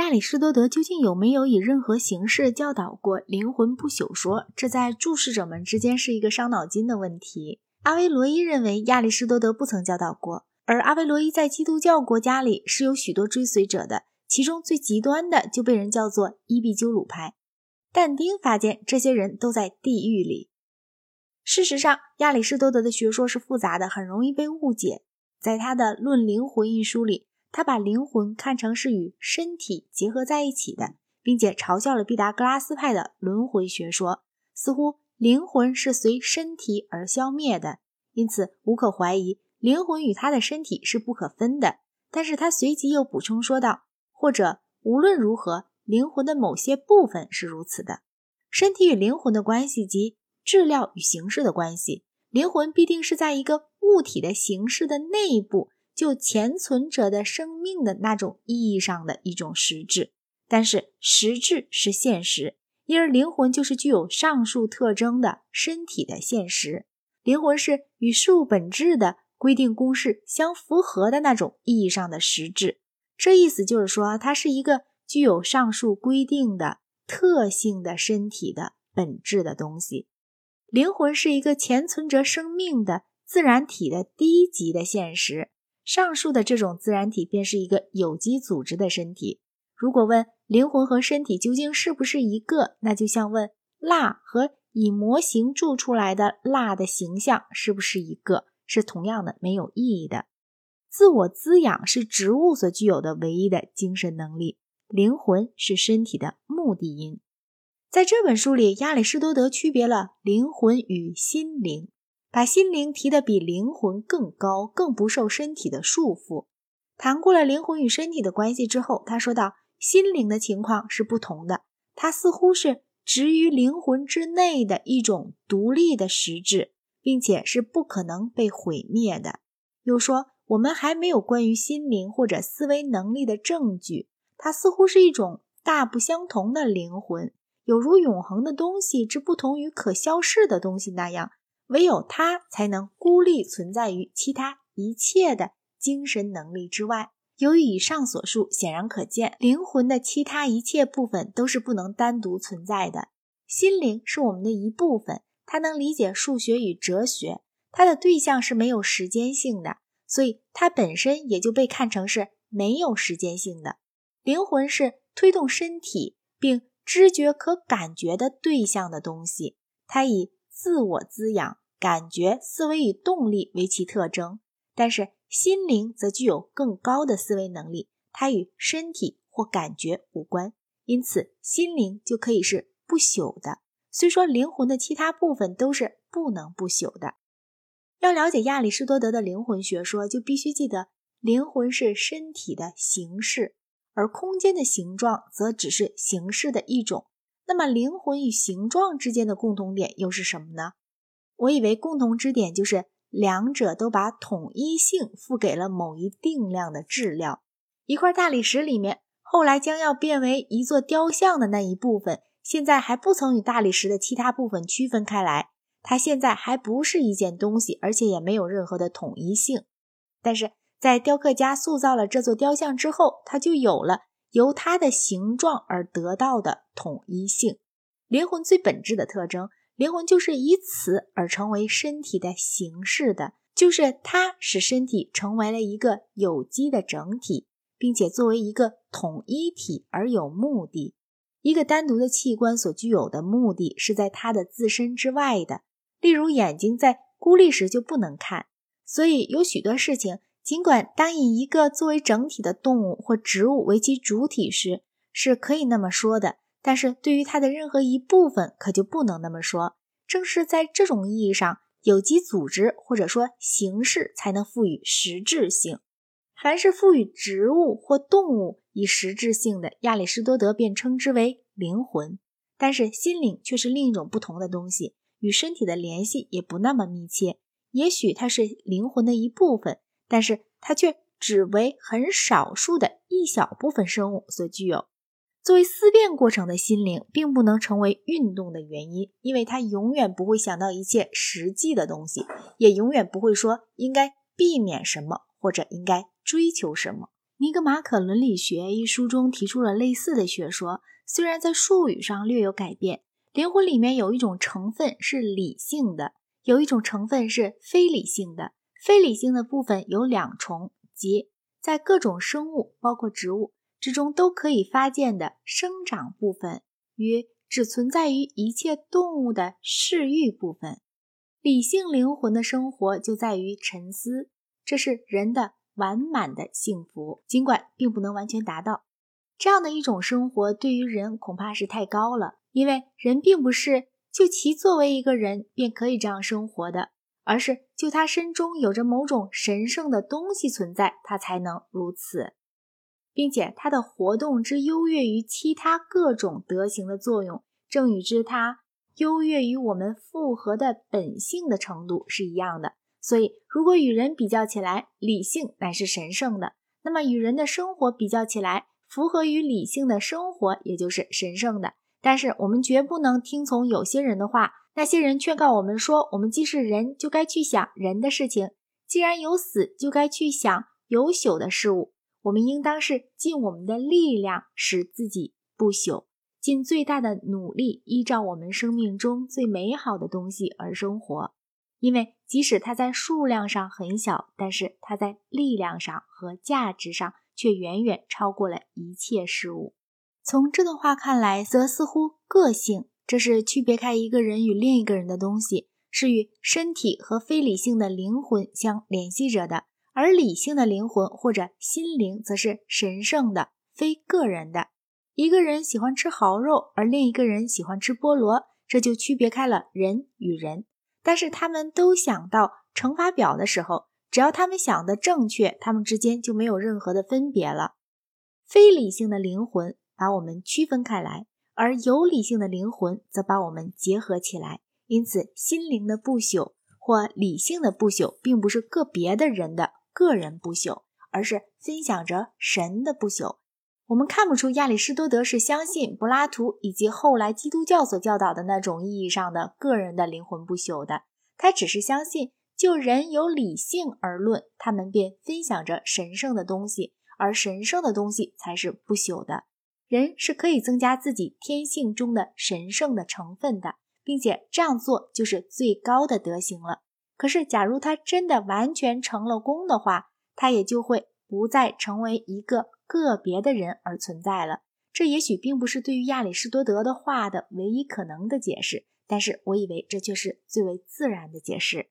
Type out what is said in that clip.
亚里士多德究竟有没有以任何形式教导过灵魂不朽说？这在注视者们之间是一个伤脑筋的问题。阿维罗伊认为亚里士多德不曾教导过，而阿维罗伊在基督教国家里是有许多追随者的，其中最极端的就被人叫做伊壁鸠鲁派。但丁发现这些人都在地狱里。事实上，亚里士多德的学说是复杂的，很容易被误解。在他的《论灵魂》一书里，他把灵魂看成是与身体结合在一起的，并且嘲笑了毕达哥拉斯派的轮回学说，似乎灵魂是随身体而消灭的。因此，无可怀疑，灵魂与他的身体是不可分的。但是他随即又补充说道：“或者无论如何，灵魂的某些部分是如此的。身体与灵魂的关系及质料与形式的关系，灵魂必定是在一个物体的形式的内部。”就潜存者的生命的那种意义上的一种实质，但是实质是现实，因而灵魂就是具有上述特征的身体的现实。灵魂是与事物本质的规定公式相符合的那种意义上的实质。这意思就是说，它是一个具有上述规定的特性的身体的本质的东西。灵魂是一个潜存着生命的自然体的低级的现实。上述的这种自然体便是一个有机组织的身体。如果问灵魂和身体究竟是不是一个，那就像问蜡和以模型铸出来的蜡的形象是不是一个，是同样的没有意义的。自我滋养是植物所具有的唯一的精神能力，灵魂是身体的目的因。在这本书里，亚里士多德区别了灵魂与心灵。把心灵提得比灵魂更高，更不受身体的束缚。谈过了灵魂与身体的关系之后，他说道：“心灵的情况是不同的，它似乎是植于灵魂之内的一种独立的实质，并且是不可能被毁灭的。”又说：“我们还没有关于心灵或者思维能力的证据，它似乎是一种大不相同的灵魂，有如永恒的东西之不同于可消逝的东西那样。”唯有它才能孤立存在于其他一切的精神能力之外。由于以上所述，显然可见，灵魂的其他一切部分都是不能单独存在的。心灵是我们的一部分，它能理解数学与哲学，它的对象是没有时间性的，所以它本身也就被看成是没有时间性的。灵魂是推动身体并知觉可感觉的对象的东西，它以自我滋养。感觉、思维与动力为其特征，但是心灵则具有更高的思维能力，它与身体或感觉无关，因此心灵就可以是不朽的。虽说灵魂的其他部分都是不能不朽的。要了解亚里士多德的灵魂学说，就必须记得，灵魂是身体的形式，而空间的形状则只是形式的一种。那么，灵魂与形状之间的共同点又是什么呢？我以为共同之点就是两者都把统一性赋给了某一定量的质料。一块大理石里面，后来将要变为一座雕像的那一部分，现在还不曾与大理石的其他部分区分开来。它现在还不是一件东西，而且也没有任何的统一性。但是在雕刻家塑造了这座雕像之后，它就有了由它的形状而得到的统一性。灵魂最本质的特征。灵魂就是以此而成为身体的形式的，就是它使身体成为了一个有机的整体，并且作为一个统一体而有目的。一个单独的器官所具有的目的是在它的自身之外的，例如眼睛在孤立时就不能看。所以有许多事情，尽管当以一个作为整体的动物或植物为其主体时是可以那么说的。但是对于它的任何一部分，可就不能那么说。正是在这种意义上，有机组织或者说形式才能赋予实质性。凡是赋予植物或动物以实质性的，亚里士多德便称之为灵魂。但是心灵却是另一种不同的东西，与身体的联系也不那么密切。也许它是灵魂的一部分，但是它却只为很少数的一小部分生物所具有。作为思辨过程的心灵，并不能成为运动的原因，因为它永远不会想到一切实际的东西，也永远不会说应该避免什么或者应该追求什么。尼格马可伦理学》一书中提出了类似的学说，虽然在术语上略有改变。灵魂里面有一种成分是理性的，有一种成分是非理性的。非理性的部分有两重，即在各种生物，包括植物之中都可以发现的生长部分，与只存在于一切动物的视欲部分。理性灵魂的生活就在于沉思，这是人的。完满的幸福，尽管并不能完全达到这样的一种生活，对于人恐怕是太高了。因为人并不是就其作为一个人便可以这样生活的，而是就他身中有着某种神圣的东西存在，他才能如此，并且他的活动之优越于其他各种德行的作用，正与之它优越于我们复合的本性的程度是一样的。所以，如果与人比较起来，理性乃是神圣的；那么与人的生活比较起来，符合于理性的生活也就是神圣的。但是，我们绝不能听从有些人的话。那些人劝告我们说，我们既是人，就该去想人的事情；既然有死，就该去想有朽的事物。我们应当是尽我们的力量，使自己不朽，尽最大的努力，依照我们生命中最美好的东西而生活。因为即使它在数量上很小，但是它在力量上和价值上却远远超过了一切事物。从这段话看来，则似乎个性这是区别开一个人与另一个人的东西，是与身体和非理性的灵魂相联系着的；而理性的灵魂或者心灵，则是神圣的、非个人的。一个人喜欢吃蚝肉，而另一个人喜欢吃菠萝，这就区别开了人与人。但是他们都想到乘法表的时候，只要他们想的正确，他们之间就没有任何的分别了。非理性的灵魂把我们区分开来，而有理性的灵魂则把我们结合起来。因此，心灵的不朽或理性的不朽，并不是个别的人的个人不朽，而是分享着神的不朽。我们看不出亚里士多德是相信柏拉图以及后来基督教所教导的那种意义上的个人的灵魂不朽的，他只是相信就人有理性而论，他们便分享着神圣的东西，而神圣的东西才是不朽的。人是可以增加自己天性中的神圣的成分的，并且这样做就是最高的德行了。可是，假如他真的完全成了功的话，他也就会不再成为一个。个别的人而存在了，这也许并不是对于亚里士多德的话的唯一可能的解释，但是我以为这却是最为自然的解释。